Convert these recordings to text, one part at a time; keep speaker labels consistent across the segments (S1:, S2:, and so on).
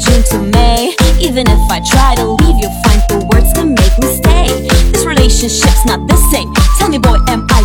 S1: June to May. Even if I try to leave, you'll find the words to make me stay. This relationship's not the same. Tell me, boy, am I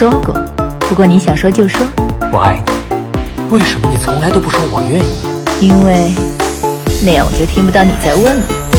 S2: 说
S3: 过，
S4: 不过你想说就说
S3: 我爱你。为什么你从来都不说我愿意？
S4: 因为那样我就听不到你在问了。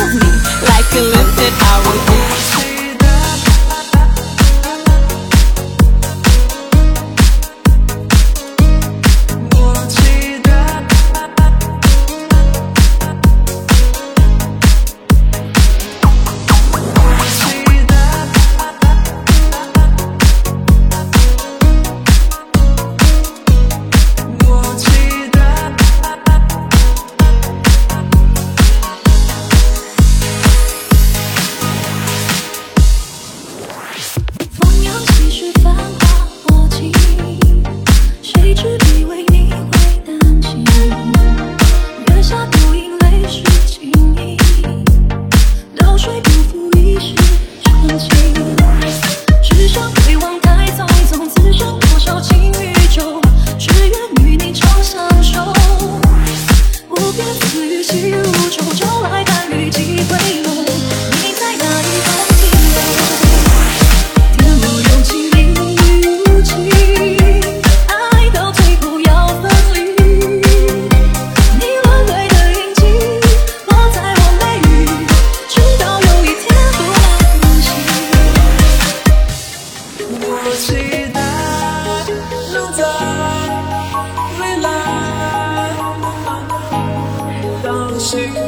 S2: of me.
S5: Like a little Music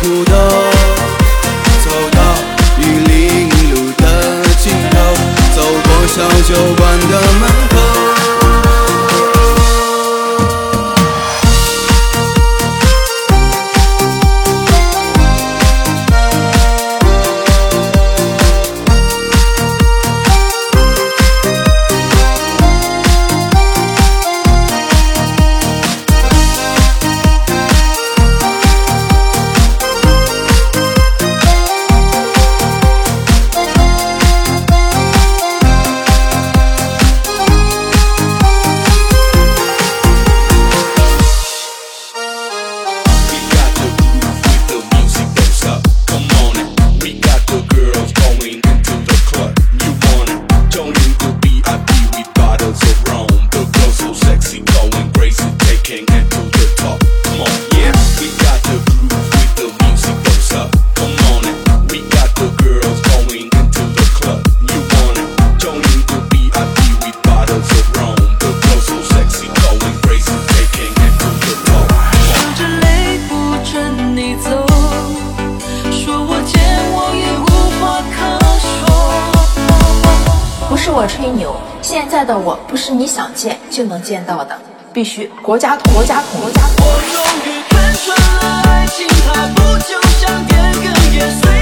S5: 苦等走到玉林路的尽头走过小酒馆的门口。
S6: 就能见到的，必须国家统国家统国家统。
S7: 我终于看穿了爱情，它不就像电影随